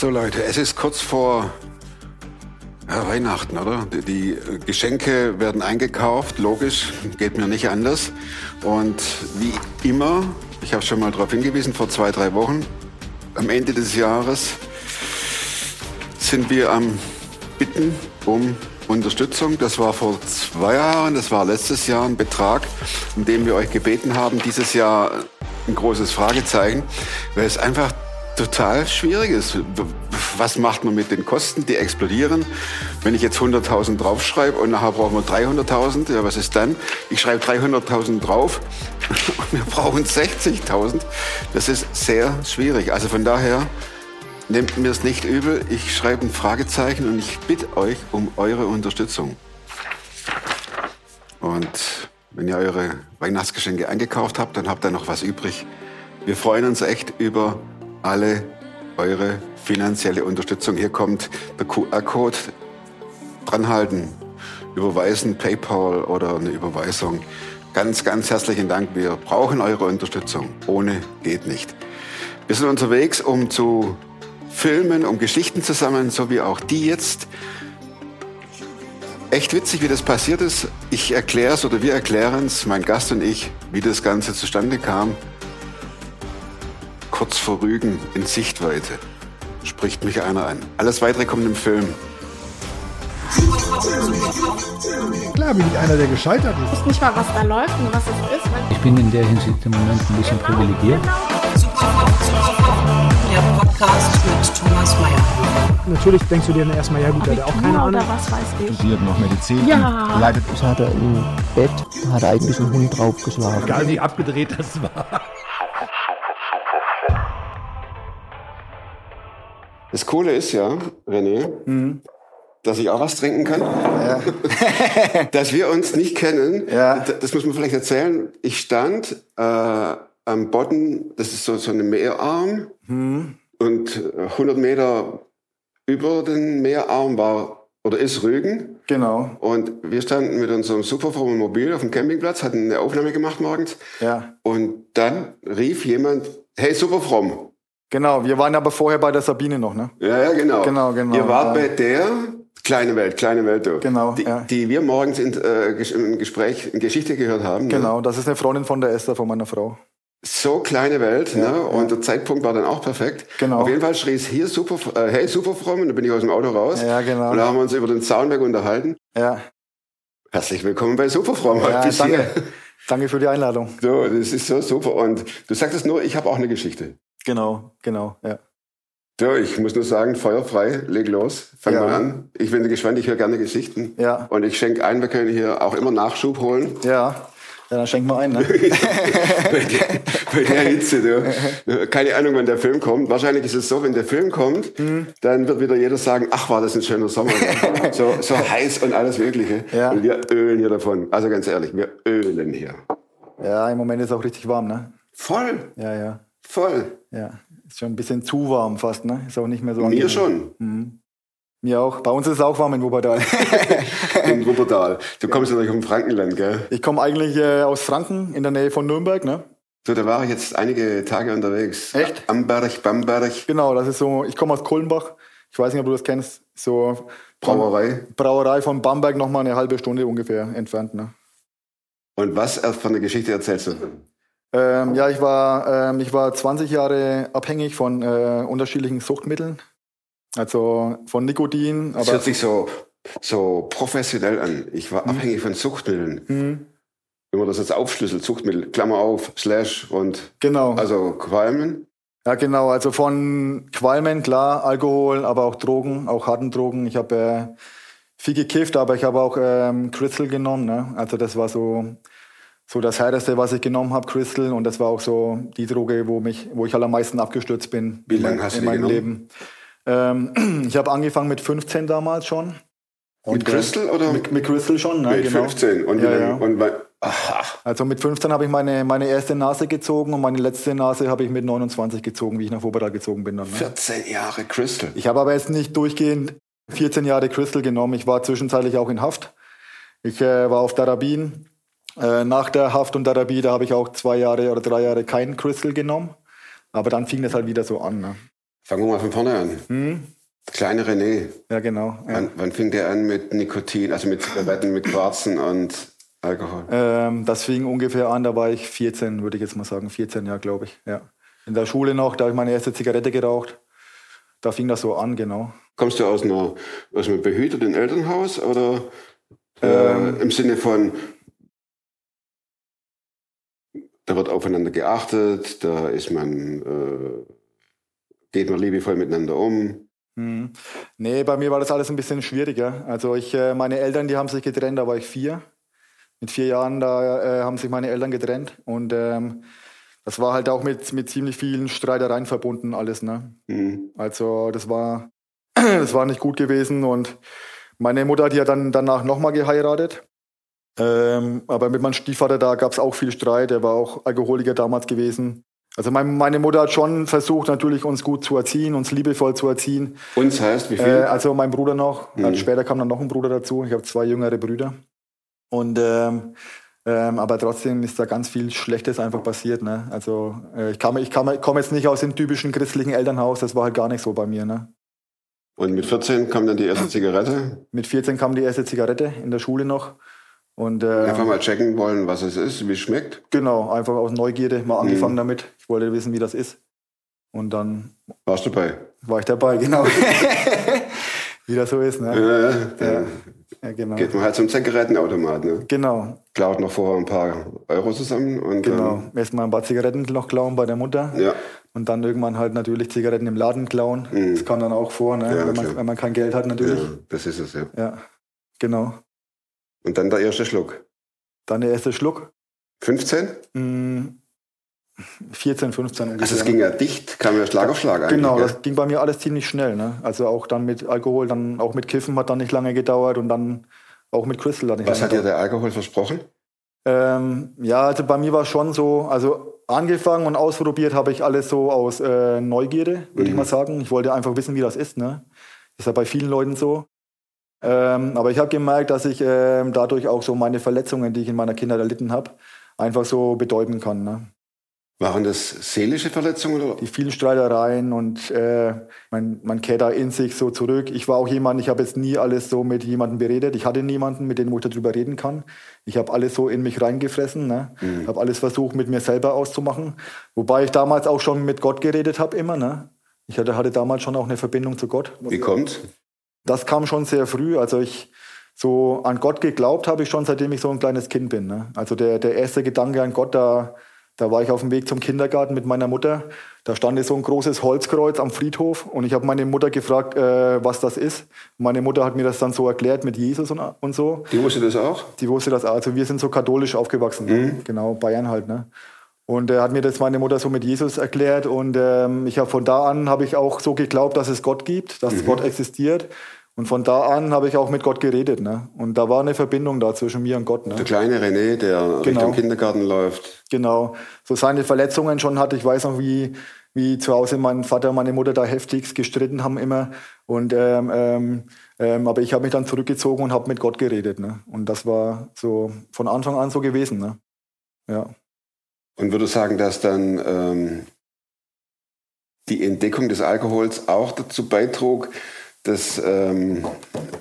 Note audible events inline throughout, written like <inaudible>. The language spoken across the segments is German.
So Leute, es ist kurz vor Weihnachten, oder? Die, die Geschenke werden eingekauft, logisch, geht mir nicht anders. Und wie immer, ich habe schon mal darauf hingewiesen, vor zwei, drei Wochen, am Ende des Jahres sind wir am Bitten um Unterstützung. Das war vor zwei Jahren, das war letztes Jahr ein Betrag, in dem wir euch gebeten haben, dieses Jahr ein großes Fragezeichen, weil es einfach total schwierig ist. Was macht man mit den Kosten? Die explodieren. Wenn ich jetzt 100.000 draufschreibe und nachher brauchen wir 300.000, ja, was ist dann? Ich schreibe 300.000 drauf <laughs> und wir brauchen 60.000. Das ist sehr schwierig. Also von daher nehmt mir es nicht übel. Ich schreibe ein Fragezeichen und ich bitte euch um eure Unterstützung. Und wenn ihr eure Weihnachtsgeschenke eingekauft habt, dann habt ihr noch was übrig. Wir freuen uns echt über alle eure finanzielle Unterstützung. Hier kommt der QR-Code. Dranhalten, überweisen, PayPal oder eine Überweisung. Ganz, ganz herzlichen Dank. Wir brauchen eure Unterstützung. Ohne geht nicht. Wir sind unterwegs, um zu filmen, um Geschichten zu sammeln, so wie auch die jetzt. Echt witzig, wie das passiert ist. Ich erkläre es oder wir erklären es, mein Gast und ich, wie das Ganze zustande kam kurz vor Rügen in Sichtweite. Spricht mich einer an. Alles weitere kommt im Film. Klar bin ich einer, der gescheitert ist. Ich weiß nicht mal, was da läuft und was es ist. Ich bin in der Hinsicht im Moment ein bisschen privilegiert. Der Podcast mit Thomas Mayer. Natürlich denkst du dir dann erstmal, ja gut, der hat auch keine oder Ahnung. was weiß ich. studiert noch Medizin. Ja. Leidet Das hat er im Bett, da hat er eigentlich einen Hund draufgeschlagen. Egal wie abgedreht das war. Das Coole ist ja, René, dass ich auch was trinken kann. <laughs> dass wir uns nicht kennen. Ja. Das muss man vielleicht erzählen. Ich stand äh, am Bodden, das ist so, so eine Meerarm. Und äh, 100 Meter über den Meerarm war oder ist Rügen. Genau. Und wir standen mit unserem super frommen Mobil auf dem Campingplatz, hatten eine Aufnahme gemacht morgens. Ja. Und dann rief jemand, hey, super fromm. Genau. Wir waren aber vorher bei der Sabine noch, ne? Ja, ja, genau. Genau, genau, Ihr wart ja. bei der kleine Welt, kleine Welt, du. Genau, Die, ja. die wir morgens in, äh, im Gespräch, in Geschichte gehört haben. Ne? Genau. Das ist eine Freundin von der Esther, von meiner Frau. So kleine Welt, Ja, ne? Und der Zeitpunkt war dann auch perfekt. Genau. Auf jeden Fall schrie es hier super, äh, hey, super fromm, und dann bin ich aus dem Auto raus. Ja, genau. Und da haben wir uns über den Zaunweg unterhalten. Ja. Herzlich willkommen bei Superfromm. heute ja bis danke. hier. Danke für die Einladung. So, das ist so super. Und du sagtest nur, ich habe auch eine Geschichte. Genau, genau, ja. So, ich muss nur sagen, feuerfrei, leg los, fang Ja. mal an. Ich bin gespannt, ich höre gerne Geschichten. Ja. Und ich schenke ein, wir können hier auch immer Nachschub holen. Ja. Ja, dann schenk mal ein, ne? <laughs> bei, der, bei der Hitze, du. <laughs> Keine Ahnung, wann der Film kommt. Wahrscheinlich ist es so, wenn der Film kommt, Hm. dann wird wieder jeder sagen, ach, war das ein schöner Sommer. <laughs> so, so heiß und alles Mögliche. Ja. Und wir ölen hier davon. Also ganz ehrlich, wir ölen hier. Ja, im Moment ist es auch richtig warm, ne? Voll, Ja, ja. Voll. Ja. Ist schon ein bisschen zu warm fast, ne? Ist auch nicht mehr so Mir angenehm. schon, Mir auch. Bei uns ist es auch warm in Wuppertal. <laughs> in Wuppertal. Du kommst natürlich vom Frankenland, gell? ich komme eigentlich äh, aus Franken, in der Nähe von Nürnberg, ne? So, da war ich jetzt einige Tage unterwegs. Echt? Amberg, Bamberg, Genau, das ist so, ich komme aus Kulmbach. Ich weiß nicht, ob du das kennst. So Brauerei. Brauerei von Bamberg nochmal eine halbe Stunde ungefähr entfernt, ne? Und was von der Geschichte erzählst du? Ähm, ja, ich war, ähm, ich war 20 Jahre abhängig von äh, unterschiedlichen Suchtmitteln. Also von Nikotin, Das hört sich so, so professionell an. Ich war abhängig von Suchtmitteln. Hm, Wenn man das jetzt aufschlüsselt, Suchtmittel, Klammer auf, Slash und genau. also Qualmen. Ja, genau. Also von Qualmen, klar, Alkohol, aber auch Drogen, auch harten Drogen. Ich habe äh, viel gekifft, aber ich habe auch ähm, Crystal genommen. Ne? Also das war so, so das härteste, was ich genommen habe, Crystal. Und das war auch so die Droge, wo, mich, wo ich halt am meisten abgestürzt bin Wie in, lange hast du in meinem? Leben. Ähm, <clears throat> ich habe angefangen mit 15 damals schon. Mit Und, äh, Crystal oder Mit, mit Crystal schon, ne? mit genau. 15? Und, Ja, ja. und Also mit 15 habe ich meine, meine erste Nase gezogen und meine letzte Nase habe ich mit 29 gezogen, wie ich nach Wuppertal gezogen bin. Dann, ne? 14 Jahre Crystal. Ich habe aber jetzt nicht durchgehend 14 Jahre Crystal genommen. Ich war zwischenzeitlich auch in Haft. Ich äh, war auf Darabin. Äh, nach der Haft und Therapie, da habe ich auch zwei Jahre oder drei Jahre kein Crystal genommen. Aber dann fing das halt wieder so an. Ne? Fangen wir mal von vorne an. Hm? Kleine René. Ja, genau. Ja. Wann, wann fing der an mit Nikotin, also mit Zigaretten, mit Quarzen und Alkohol? Ähm, das fing ungefähr an, da war ich 14, würde ich jetzt mal sagen. 14 Jahre, glaube ich. Ja. In der Schule noch, da habe ich meine erste Zigarette geraucht. Da fing das so an, genau. Kommst du aus, einer, aus einem behüteten Elternhaus oder äh, Ähm. im Sinne von, da wird aufeinander geachtet, da ist man, äh, geht man liebevoll miteinander um? Hm. Nee, bei mir war das alles ein bisschen schwieriger. Also ich, äh, meine Eltern, die haben sich getrennt, da war ich vier. Mit vier Jahren, da äh, haben sich meine Eltern getrennt. Und ähm, das war halt auch mit, mit ziemlich vielen Streitereien verbunden, alles. Ne? Mhm. Also das war, <clears throat> das war nicht gut gewesen. Und meine Mutter, die hat dann danach nochmal geheiratet. Ähm, aber mit meinem Stiefvater, da gab es auch viel Streit. Er war auch Alkoholiker damals gewesen. Also mein, meine Mutter hat schon versucht, natürlich uns gut zu erziehen, uns liebevoll zu erziehen. Uns heißt wie viel? Äh, also mein Bruder noch. Mhm. Später kam dann noch ein Bruder dazu. Ich habe zwei jüngere Brüder. Und ähm, ähm, aber trotzdem ist da ganz viel Schlechtes einfach passiert. Ne? Also äh, ich, kam, ich kam, komme jetzt nicht aus dem typischen christlichen Elternhaus. Das war halt gar nicht so bei mir. Ne? und mit 14 kam dann die erste Zigarette. Mit 14 kam die erste Zigarette in der Schule noch. Und äh, Einfach mal checken wollen, was es ist, wie es schmeckt. genau, einfach aus Neugierde mal Mhm. angefangen damit. Ich wollte wissen, wie das ist. Und dann Warst du bei? war ich dabei, <laughs> genau. wie das so ist. Ne? Äh, da Ja, genau. geht man halt zum Zigarettenautomat. Ne? Genau, Klaut noch vorher ein paar Euro zusammen und genau. Erstmal ein paar Zigaretten noch klauen bei der Mutter. ähm, ja, Und dann irgendwann halt natürlich Zigaretten im Laden klauen. Mhm. Das kam dann auch vor, ne? Ja, wenn, man, wenn man kein Geld hat natürlich. ja, das ist es ja. Ja. genau. Und dann der erste Schluck. Dann der erste Schluck. 15? Mm, 14, 15 ungefähr. Also es ging ja dicht, kam ja Schlag auf Schlag eigentlich. Genau, das ging bei mir alles ziemlich schnell. Ne? Also auch dann mit Alkohol, dann auch mit Kiffen hat dann nicht lange gedauert und dann auch mit Crystal hat nicht Was hat dir der Alkohol versprochen? Ähm, ja, also bei mir war schon so, also angefangen und ausprobiert habe ich alles so aus äh, Neugierde, würde ich Mhm. mal sagen. Ich wollte einfach wissen, wie das ist. Ne? Ist ja bei vielen Leuten so. Ähm, aber ich habe gemerkt, dass ich ähm, dadurch auch so meine Verletzungen, die ich in meiner Kindheit erlitten habe, einfach so bedeuten kann. Ne? Waren das seelische Verletzungen oder? die vielen Streitereien und äh, man, man kehrt da in sich so zurück. Ich war auch jemand, ich habe jetzt nie alles so mit jemandem beredet. Ich hatte niemanden, mit dem ich darüber reden kann. Ich habe alles so in mich reingefressen, ne? Mhm. habe alles versucht, mit mir selber auszumachen. Wobei ich damals auch schon mit Gott geredet habe, immer. Ne? Ich hatte, hatte damals schon auch eine Verbindung zu Gott. Wie kommt's? Das kam schon sehr früh. Also ich so an Gott geglaubt habe ich schon, seitdem ich so ein kleines Kind bin. Ne? Also der, der erste Gedanke an Gott, da, da war ich auf dem Weg zum Kindergarten mit meiner Mutter. Da stand so ein großes Holzkreuz am Friedhof und ich habe meine Mutter gefragt, äh, was das ist. Meine Mutter hat mir das dann so erklärt mit Jesus und, und so. Die wusste das auch? Die wusste das, also wir sind so katholisch aufgewachsen, ne? genau, Bayern halt. Ne? Und er hat mir das meine Mutter so mit Jesus erklärt und ähm, ich habe von da an habe ich auch so geglaubt, dass es Gott gibt, dass Gott existiert. Und von da an habe ich auch mit Gott geredet. Ne? Und da war eine Verbindung da zwischen mir und Gott. Ne? Der kleine René, der Genau. Richtung Kindergarten läuft. Genau. So seine Verletzungen schon hatte. Ich weiß noch, wie, wie zu Hause mein Vater und meine Mutter da heftigst gestritten haben immer. Und ähm, ähm, ähm, aber ich habe mich dann zurückgezogen und habe mit Gott geredet. Ne? Und das war so von Anfang an so gewesen. Ne? Ja. Und würde sagen, dass dann ähm, die Entdeckung des Alkohols auch dazu beitrug, dass, ähm,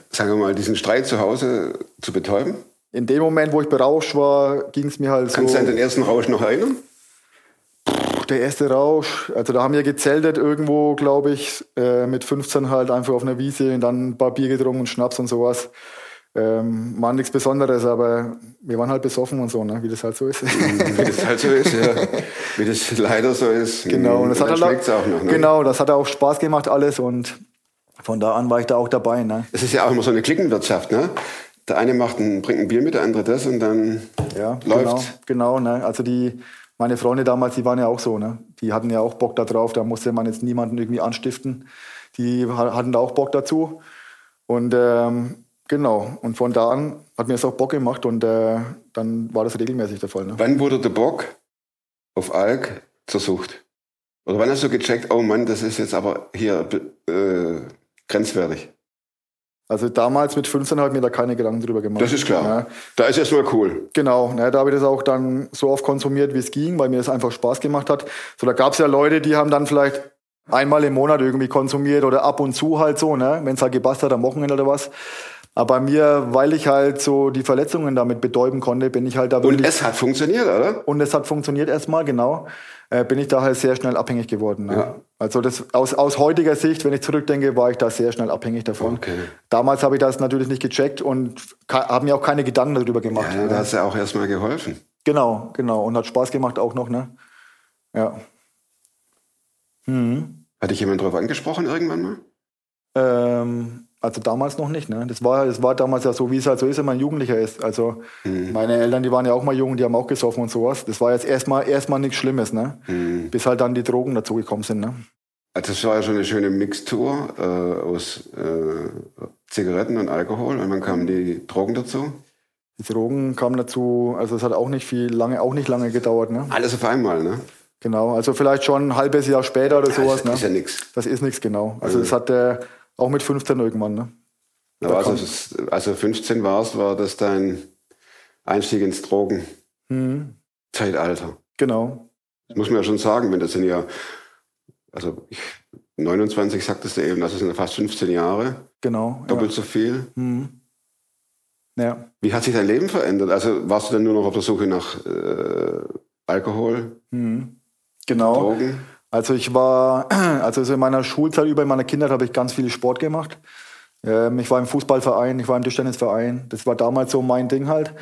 sagen wir mal, diesen Streit zu Hause zu betäuben? In dem Moment, wo ich berauscht war, ging es mir halt Kannst du so. an den ersten Rausch noch erinnern? Der erste Rausch, also da haben wir gezeltet irgendwo, glaube ich, äh, mit 15 halt einfach auf einer Wiese und dann ein paar Bier getrunken und Schnaps und sowas. Ähm, war nichts Besonderes, aber wir waren halt besoffen und so, ne? wie das halt so ist. Wie das halt so ist, ja. Wie das leider so ist. Genau, und das hat halt schmeckt's auch noch. Ne? Genau, das hat auch Spaß gemacht alles und von da an war ich da auch dabei. Ne? Es ist ja auch immer so eine Klickenwirtschaft, ne? Der eine macht ein, bringt ein Bier mit, der andere das und dann Ja, läuft's. genau, genau. Ne? Also die, meine Freunde damals, die waren ja auch so, ne? Die hatten ja auch Bock da drauf, da musste man jetzt niemanden irgendwie anstiften. Die ha- hatten da auch Bock dazu. Und ähm, genau, und von da an hat mir das auch Bock gemacht und äh, dann war das regelmäßig der Fall. Ne? Wann wurde der Bock auf Alk zur Sucht? Oder wann hast du gecheckt, oh Mann, das ist jetzt aber hier äh, grenzwertig? Also damals mit 15 habe ich mir da keine Gedanken drüber gemacht. Das ist klar. Ja. Da ist erstmal cool. Genau, ne, da habe ich das auch dann so oft konsumiert, wie es ging, weil mir das einfach Spaß gemacht hat. So, da gab es ja Leute, die haben dann vielleicht einmal im Monat irgendwie konsumiert oder ab und zu halt so, ne? wenn es halt gepasst hat am Wochenende oder was. Aber bei mir, weil ich halt so die Verletzungen damit betäuben konnte, bin ich halt da Und wirklich... es hat funktioniert, oder? und es hat funktioniert erstmal, genau, äh, bin ich da halt sehr schnell abhängig geworden. Ne? Ja. Also das, aus, aus heutiger Sicht, wenn ich zurückdenke, war ich da sehr schnell abhängig davon. Okay. Damals habe ich das natürlich nicht gecheckt und habe mir auch keine Gedanken darüber gemacht. Ja, da hast du auch erstmal geholfen. Genau, genau. Und hat Spaß gemacht auch noch, ne? Ja. Hat dich jemand darauf angesprochen irgendwann mal? Ähm, also damals noch nicht, ne? Das war, das war damals ja so, wie es halt so ist, wenn man Jugendlicher ist. Also meine Eltern, die waren ja auch mal jung, die haben auch gesoffen und sowas. Das war jetzt erstmal erstmal nichts Schlimmes, ne? Bis halt dann die Drogen dazugekommen sind, ne? Also das war ja schon eine schöne Mixtur äh, aus äh, Zigaretten und Alkohol und dann kamen die Drogen dazu. Die Drogen kamen dazu, also es hat auch nicht viel lange, auch nicht lange gedauert, ne? Alles auf einmal, ne? Genau, also vielleicht schon ein halbes Jahr später oder sowas, ist, ne? ist ja nichts. Das ist nichts genau. Also das hat der auch mit 15 irgendwann, ne? Aber also, also 15 warst, war das dein Einstieg ins Drogen-Zeitalter. Genau. Das muss man ja schon sagen, wenn das sind ja, also ich, 29 sagtest du eben, das sind ja fast 15 Jahre, Genau. doppelt so viel. Ja. ja. Wie hat sich dein Leben verändert? Also warst du dann nur noch auf der Suche nach äh, Alkohol, Genau. Drogen? Also ich war, <clears throat> also so in meiner Schulzeit, über in meiner Kindheit habe ich ganz viel Sport gemacht. Ähm, ich war im Fußballverein, ich war im Tischtennisverein. Das war damals so mein Ding halt.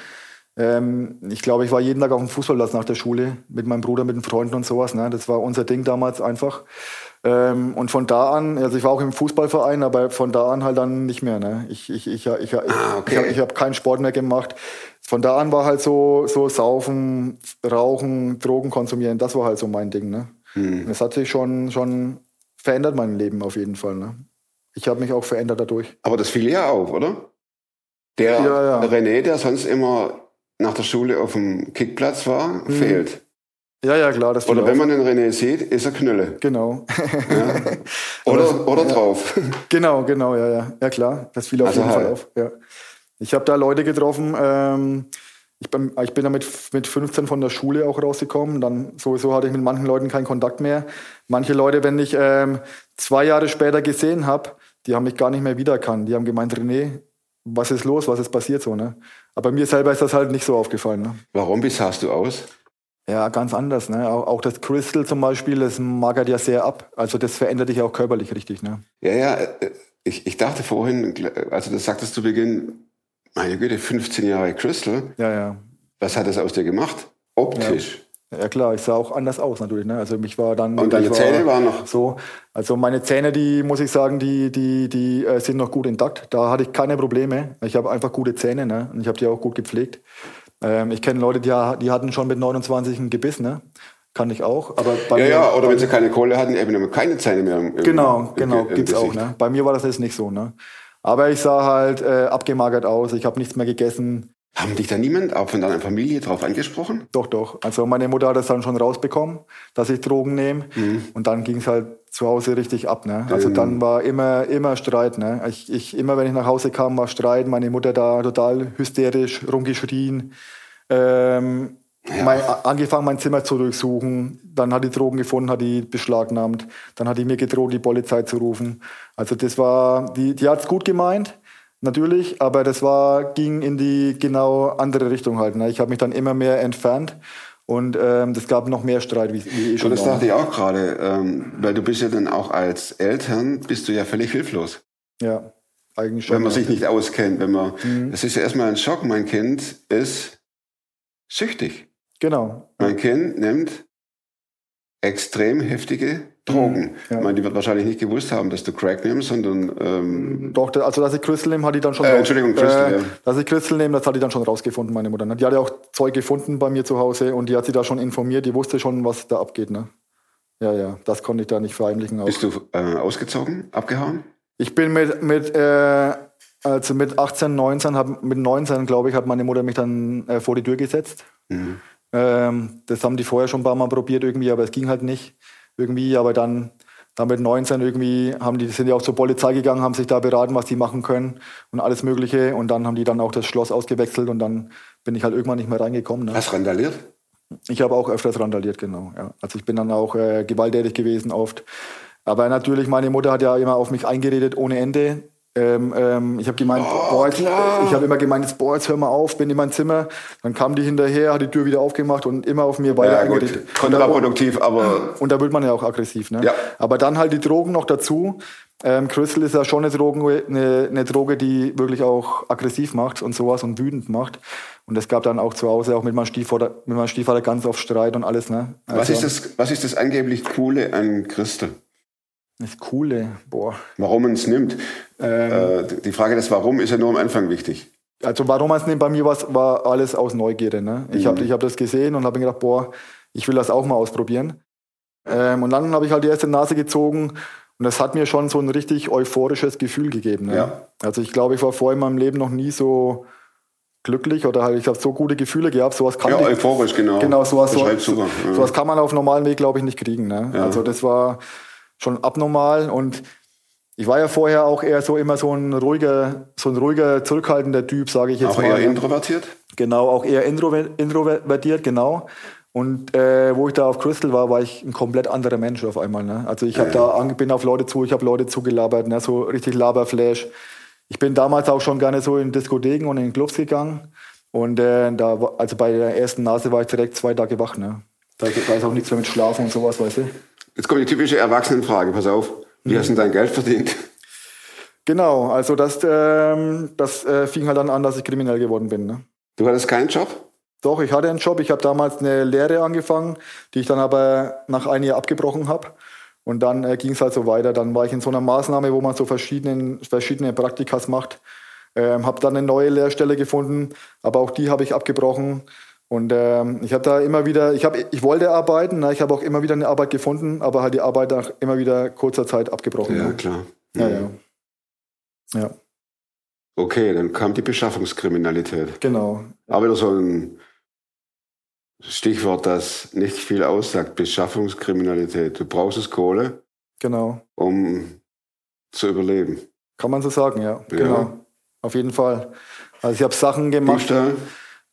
Ähm, ich glaube, ich war jeden Tag auf dem Fußballplatz nach der Schule mit meinem Bruder, mit den Freunden und sowas. Ne? Das war unser Ding damals einfach. Ähm, und von da an, also ich war auch im Fußballverein, aber von da an halt dann nicht mehr. Ne? Ich, ich, ich, ich, ich, Ah, okay. ich, habe ich hab keinen Sport mehr gemacht. Von da an war halt so, so Saufen, Rauchen, Drogen konsumieren, das war halt so mein Ding. Ne? Und Das hat sich schon, schon verändert, mein Leben auf jeden Fall. Ne? Ich habe mich auch verändert dadurch. Aber das fiel ja auf, oder? Der Ja, ja. René, der sonst immer nach der Schule auf dem Kickplatz war, fehlt. Ja, ja, klar. Das Oder wenn man den René sieht, ist er Knülle. Genau. <laughs> Oder, oder drauf. <laughs> genau, genau, ja, ja. Ja, klar. Das fiel auf Also jeden halt. Fall auf. Ja. Ich habe da Leute getroffen. Ähm, ich bin, ich bin da mit, mit 15 von der Schule auch rausgekommen. Dann sowieso hatte ich mit manchen Leuten keinen Kontakt mehr. Manche Leute, wenn ich ähm, zwei Jahre später gesehen habe, die haben mich gar nicht mehr wiedererkannt. Die haben gemeint, René, was ist los, was ist passiert so, ne? Aber mir selber ist das halt nicht so aufgefallen, ne? Warum? Wie sahst du aus? Ja, ganz anders. Ne? Auch, auch das Crystal zum Beispiel, das magert ja sehr ab. Also das verändert dich auch körperlich richtig. Ne? Ja, ja, äh, ich, ich dachte vorhin, also das sagtest zu Beginn, meine Güte, 15 Jahre Crystal, Ja, ja. was hat das aus dir gemacht? Optisch. Ja klar, ich sah auch anders aus natürlich. Ne? Also mich war dann. Und deine ich Zähne waren noch- so. Also meine Zähne, die muss ich sagen, die die die äh, sind noch gut intakt. Da hatte ich keine Probleme. Ich habe einfach gute Zähne, ne? Und ich habe die auch gut gepflegt. Ähm, ich kenne Leute, die, die hatten schon mit 29 ein Gebiss, ne? Kann ich auch. Aber Ja, mir- ja, oder wenn sie keine Kohle hatten, eben keine Zähne mehr. Im, Genau, im genau, Ge- im gibt's auch. Ne? Bei mir war das jetzt nicht so. Ne? Aber ich sah halt äh, abgemagert aus. Ich habe nichts mehr gegessen. Haben dich da niemand, auch von deiner Familie, drauf angesprochen? Doch, doch. Also meine Mutter hat das dann schon rausbekommen, dass ich Drogen nehme. Und dann ging es halt zu Hause richtig ab. Ne? Also dann war immer, immer Streit. Ne? Ich, ich, immer wenn ich nach Hause kam, war Streit. Meine Mutter da total hysterisch rumgeschrien. Ähm, mein, angefangen, mein Zimmer zu durchsuchen. Dann hat die Drogen gefunden, hat die beschlagnahmt. Dann hat die mir gedroht, die Polizei zu rufen. Also das war, die, die hat's gut gemeint, natürlich, aber das war, ging in die genau andere Richtung halt. Ne? Ich habe mich dann immer mehr entfernt und ähm, das gab noch mehr Streit, wie, wie eh Und schon das war. dachte ich auch gerade, ähm, weil du bist ja dann auch als Eltern, bist du ja völlig hilflos. Ja, eigentlich schon. Wenn man ja. sich nicht auskennt, wenn man, es ist ja erstmal ein Schock, mein Kind ist süchtig. Genau. Mein Kind nimmt extrem heftige Drogen. Mhm, ja. Ich meine, die wird wahrscheinlich nicht gewusst haben, dass du Crack nimmst, sondern ähm, Doch, da- also dass ich Crystal nehme, hat die dann schon Äh, Entschuldigung, Crystal, ja. Dass ich Crystal nehme, das hat die dann schon rausgefunden, meine Mutter. Ne? Die hat ja auch Zeug gefunden bei mir zu Hause und die hat sie da schon informiert, die wusste schon, was da abgeht. Ne? Ja, ja, das konnte ich da nicht verheimlichen. Auch. bist du äh, ausgezogen, abgehauen? Ich bin mit, mit, äh, also mit 18, 19, hab, mit 19, glaube ich, hat meine Mutter mich dann äh, vor die Tür gesetzt. Ähm, das haben die vorher schon ein paar Mal probiert irgendwie, aber es ging halt nicht irgendwie. Aber dann, dann mit 19 irgendwie haben die, sind ja auch zur Polizei gegangen, haben sich da beraten, was die machen können und alles Mögliche. Und dann haben die dann auch das Schloss ausgewechselt und dann bin ich halt irgendwann nicht mehr reingekommen. Ne? Hast randaliert? Ich habe auch öfters randaliert, genau. Ja. Also ich bin dann auch äh, gewalttätig gewesen oft. Aber natürlich, meine Mutter hat ja immer auf mich eingeredet ohne Ende. Ähm, ähm, ich habe gemeint, boah, jetzt, ich habe immer gemeint, jetzt, boah, jetzt hör mal auf, bin in mein Zimmer. Dann kam die hinterher, hat die Tür wieder aufgemacht und immer auf mir weiter Ja, gut. Kontraproduktiv, aber <clears throat> Und da wird man ja auch aggressiv. Ne? Ja. Aber dann halt die Drogen noch dazu. Ähm, Crystal ist ja schon eine, Drogen, eine, eine Droge, die wirklich auch aggressiv macht und sowas und wütend macht. Und es gab dann auch zu Hause auch mit meinem Stiefvater, mit meinem Stiefvater ganz oft Streit und alles. Ne? was, Also, ist das, was ist das angeblich Coole an Christel? Das Coole, boah. Warum man es nimmt? Ähm. Äh, die Frage des Warum ist ja nur am Anfang wichtig. Also warum man es nimmt, bei mir war alles aus Neugierde. Ne? Ich Mhm. habe ich hab das gesehen und habe mir gedacht, boah, ich will das auch mal ausprobieren. Ähm, und dann habe ich halt die erste Nase gezogen und das hat mir schon so ein richtig euphorisches Gefühl gegeben. Ne? Ja. Also ich glaube, ich war vorher in meinem Leben noch nie so glücklich oder halt, ich habe so gute Gefühle gehabt. Sowas kann Ja, ich- euphorisch, genau. Genau, sowas, so, Beschreibt's super. Ja. sowas kann man auf normalen Weg, glaube ich, nicht kriegen. Ne? Ja. Also das war schon abnormal und ich war ja vorher auch eher so immer so ein ruhiger, so ein ruhiger, zurückhaltender Typ, sage ich jetzt Auch mal. eher ne? introvertiert? Genau, auch eher introver- introvertiert, genau. Und äh, wo ich da auf Crystal war, war ich ein komplett anderer Mensch auf einmal. Ne? Also ich hab da ange- bin auf Leute zu, ich habe Leute zugelabert, ne? so richtig Laberflash. Ich bin damals auch schon gerne so in Diskotheken und in Clubs gegangen. Und äh, da, also bei der ersten Nase war ich direkt zwei Tage wach. Ne? Da da ist auch nichts mehr mit Schlafen und sowas, weißt du. Jetzt kommt die typische Erwachsenenfrage, pass auf. Wie Mhm. hast du dein Geld verdient? Genau, also das, ähm, das äh, fing halt dann an, dass ich kriminell geworden bin. Ne? Du hattest keinen Job? Doch, ich hatte einen Job. Ich habe damals eine Lehre angefangen, die ich dann aber nach einem Jahr abgebrochen habe. Und dann äh, ging es halt so weiter. Dann war ich in so einer Maßnahme, wo man so verschiedene, verschiedene Praktikas macht. Ähm, habe dann eine neue Lehrstelle gefunden, aber auch die habe ich abgebrochen. Und ähm, ich habe da immer wieder, ich, hab, ich wollte arbeiten, ne? ich habe auch immer wieder eine Arbeit gefunden, aber halt die Arbeit nach immer wieder kurzer Zeit abgebrochen. Ja, ne? klar. ja, ja. Ja, Okay, dann kam die Beschaffungskriminalität. genau. Aber wieder so ein Stichwort, das nicht viel aussagt. Beschaffungskriminalität. Du brauchst es Kohle, Genau. um zu überleben. Kann man so sagen, ja. Ja. Genau. Auf jeden Fall. Also ich habe Sachen gemacht. Diebstahl?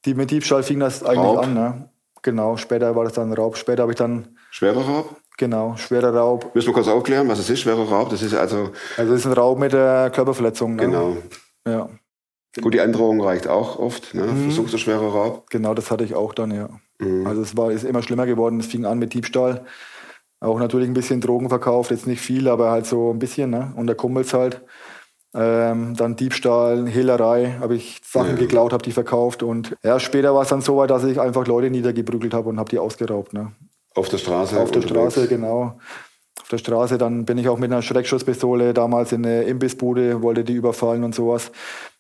Die mit Diebstahl fing das eigentlich Raub. an, ne? Genau, später war das dann Raub. Später habe ich dann, Schwerer Raub? genau, schwerer Raub. Müssen wir kurz aufklären, was es ist, schwerer Raub? Das ist also, Also das ist ein Raub mit der Körperverletzung. Ne? genau. Ja, Gut, die Androhung reicht auch oft, ne? Mhm. Versuchst du schwerer Raub? genau, das hatte ich auch dann, ja. Mhm. Also es war ist immer schlimmer geworden. Es fing an mit Diebstahl. Auch natürlich ein bisschen Drogen verkauft, jetzt nicht viel, aber halt so ein bisschen, ne? Unter Kumpels halt. Ähm, dann Diebstahl, Hehlerei, habe ich Sachen Ja. geklaut, habe die verkauft und ja, später war es dann so weit, dass ich einfach Leute niedergeprügelt habe und habe die ausgeraubt. Ne? Auf der Straße? Auf der unterwegs? Straße, genau. Auf der Straße, dann bin ich auch mit einer Schreckschusspistole damals in eine Imbissbude, wollte die überfallen und sowas.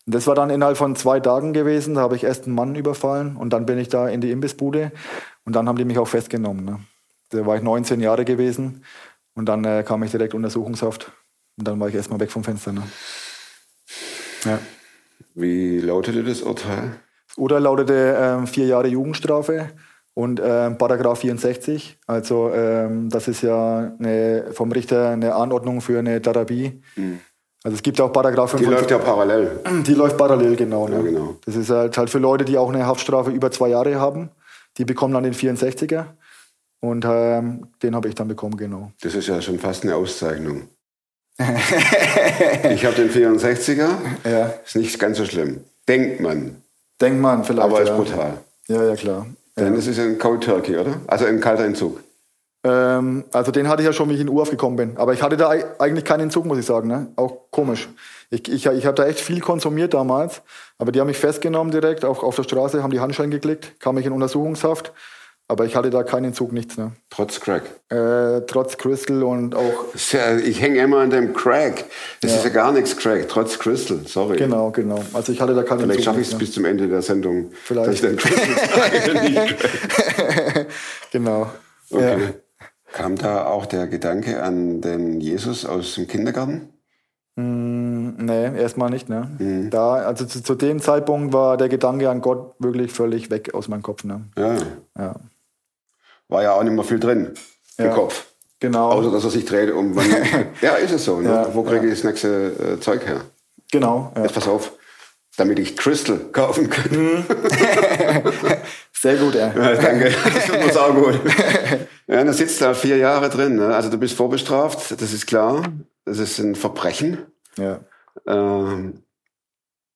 Und das war dann innerhalb von zwei Tagen gewesen. Da habe ich erst einen Mann überfallen und dann bin ich da in die Imbissbude und dann haben die mich auch festgenommen. Ne? Da war ich 19 Jahre gewesen und dann äh, kam ich direkt Untersuchungshaft und dann war ich erstmal weg vom Fenster. Ne? Ja. Wie lautete das Urteil? Urteil lautete ähm, vier Jahre Jugendstrafe und ähm, Paragraph 64. Also ähm, das ist ja eine, vom Richter eine Anordnung für eine Therapie. Also es gibt auch Paragraph Die 55. läuft ja parallel. Die läuft parallel, genau. Ne? Ja, genau. Das ist halt, halt für Leute, die auch eine Haftstrafe über zwei Jahre haben. Die bekommen dann den 64er. Und ähm, den habe ich dann bekommen, genau. Das ist ja schon fast eine Auszeichnung. Ich habe den 64er. Ja. Ist nicht ganz so schlimm. Denkt man. Denkt man vielleicht. Aber ist ja. brutal. Ja, ja, klar. Denn es ist ein Cold Turkey, oder? Also ein kalter Entzug. Ähm, also den hatte ich ja schon, wie ich in Urlaub gekommen bin. Aber ich hatte da ei- eigentlich keinen Entzug, muss ich sagen. Ne? Auch komisch. Ich, ich, ich habe da echt viel konsumiert damals. Aber die haben mich festgenommen direkt, auch auf der Straße, haben die Handschellen geklickt, kam ich in Untersuchungshaft. Aber ich hatte da keinen Entzug, nichts. Ne? Trotz Crack. Äh, trotz Crystal und auch, ja, ich hänge immer an dem Crack. Das Ja. ist ja gar nichts Crack. Trotz Crystal. Sorry. genau, genau. Also ich hatte da keinen Vielleicht schaffe ich es nichts, bis zum Ende der Sendung. Vielleicht. Dass ich den Crystal <laughs> sage, nicht Crack. ne? <laughs> Genau. Okay. Ja. Kam da auch der Gedanke an den Jesus aus dem Kindergarten? Mm, nee, erstmal nicht. Ne? Mhm. Da, also zu, zu dem Zeitpunkt war der Gedanke an Gott wirklich völlig weg aus meinem Kopf. Ne? Ja. Ja. War ja auch nicht mehr viel drin im Ja. Kopf. Genau. Außer, dass er sich dreht um wann. <laughs> ja, ist es so. Ne? Ja, Wo kriege ich das nächste äh, Zeug her? genau. Jetzt pass auf, damit ich Crystal kaufen kann. <laughs> Sehr gut, ja. Ja, danke, <laughs> das tut uns auch gut. Ja, da sitzt da vier Jahre drin. Ne? Also du bist vorbestraft, das ist klar. Das ist ein Verbrechen. Ja. Ähm,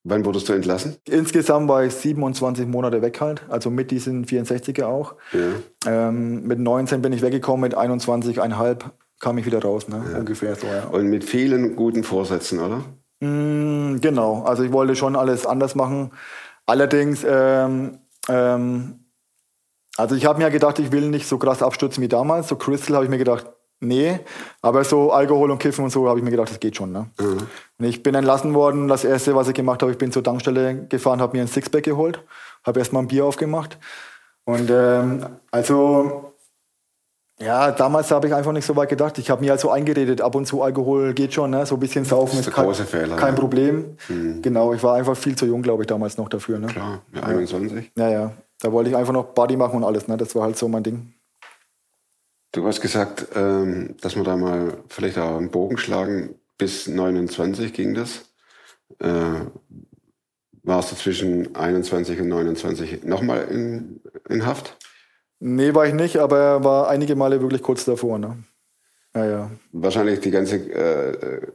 wann wurdest du entlassen? Insgesamt war ich 27 Monate weg halt, also mit diesen 64er auch. Ja. Ähm, mit 19 bin ich weggekommen, mit 21,5 kam ich wieder raus, ne? ungefähr so, ja. Und mit vielen guten Vorsätzen, oder? Mm, genau, also ich wollte schon alles anders machen. Allerdings, ähm, ähm, also ich habe mir gedacht, ich will nicht so krass abstürzen wie damals. So Crystal habe ich mir gedacht, nee. Aber so Alkohol und Kiffen und so habe ich mir gedacht, das geht schon. Ne? Und ich bin entlassen worden. Das erste, was ich gemacht habe, ich bin zur Tankstelle gefahren, habe mir ein Sixpack geholt, habe erstmal ein Bier aufgemacht. Und ähm, also ja, damals habe ich einfach nicht so weit gedacht. Ich habe mir halt so eingeredet, ab und zu Alkohol geht schon, ne? so ein bisschen saufen ist ist kein, Fehler, kein ja. Problem. Genau, ich war einfach viel zu jung, glaube ich, damals noch dafür. Ne? Klar, ja, 21. Ja, ja. Da wollte ich einfach noch Party machen und alles. Ne? Das war halt so mein Ding. Du hast gesagt, ähm, dass wir da mal vielleicht auch einen Bogen schlagen. Bis 29 ging das. Äh, warst du zwischen 21 und 29 nochmal in, in Haft? Nee, war ich nicht, aber war einige Male wirklich kurz davor. Ne? Ja, ja. Wahrscheinlich die ganze äh,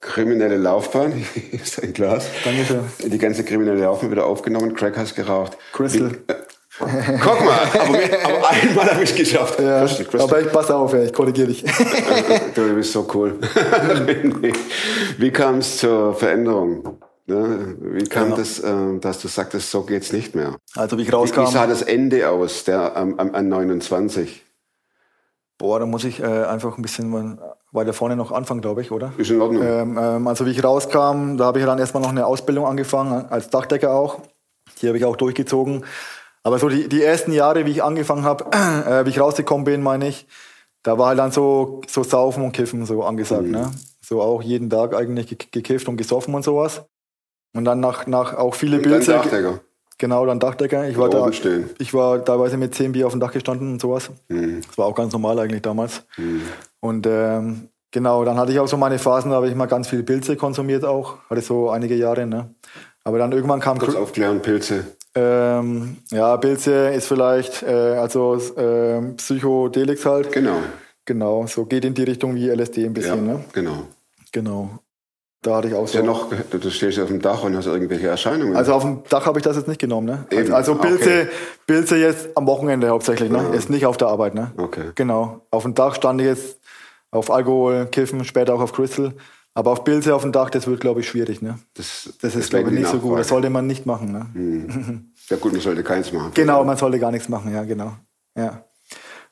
kriminelle Laufbahn, <laughs> hier ist ein Glas, Dankeschön. die ganze kriminelle Laufbahn wieder aufgenommen, Crack hast geraucht. Crystal. Wie, äh, guck mal, aber, aber einmal habe ich es geschafft. Ja, aber ich passe auf, ich korrigiere dich. <laughs> Du bist so cool. <laughs> Wie kam es zur Veränderung? Ne? Wie kam Ja. das, äh, dass du sagtest, so geht's nicht mehr? Also wie ich Wie, wie rauskam, sah das Ende aus, der am, am, an 29? boah, da muss ich äh, einfach ein bisschen weiter vorne noch anfangen, glaube ich, oder? Ist in Ordnung. Ähm, ähm, also wie ich rauskam, da habe ich dann erstmal noch eine Ausbildung angefangen, als Dachdecker auch. Die habe ich auch durchgezogen. Aber so die, die ersten Jahre, wie ich angefangen habe, <clears throat> äh, wie ich rausgekommen bin, meine ich, da war halt dann so, so Saufen und Kiffen so angesagt. Mhm. Ne? So auch jeden Tag eigentlich ge- gekifft und gesoffen und sowas. Und dann nach, nach auch viele Pilze. Dachdecker. Genau, dann Dachdecker. Ich war, da, stehen. ich war teilweise mit 10 Bier auf dem Dach gestanden und sowas. Mhm. Das war auch ganz normal eigentlich damals. Und ähm, genau, dann hatte ich auch so meine Phasen, da habe ich mal ganz viele Pilze konsumiert auch. Hatte so einige Jahre, ne? Aber dann irgendwann kam Kurz aufklären, Pilze. Ähm, ja, Pilze ist vielleicht äh, also ähm, Psychodelix halt. Genau. Genau, so geht in die Richtung wie LSD ein Ja, bisschen, ne? genau. Genau. Da hatte ich auch so. ja noch, du, stehst auf dem Dach und hast irgendwelche Erscheinungen. Also auf dem Dach habe ich das jetzt nicht genommen, ne? Eben, Also Pilze, okay. Pilze jetzt am Wochenende hauptsächlich, ne? Ist nicht auf der Arbeit, ne? Okay. Genau. Auf dem Dach stand ich jetzt auf Alkohol, Kiffen, später auch auf Crystal. Aber auf Pilze auf dem Dach, das wird, glaube ich, schwierig, ne? das, Das ist, glaube ich, nicht so gut. Das sollte man nicht machen, ne? <laughs> Ja gut, man sollte keins machen. Genau, man sollte gar nichts machen, ja, genau. Ja.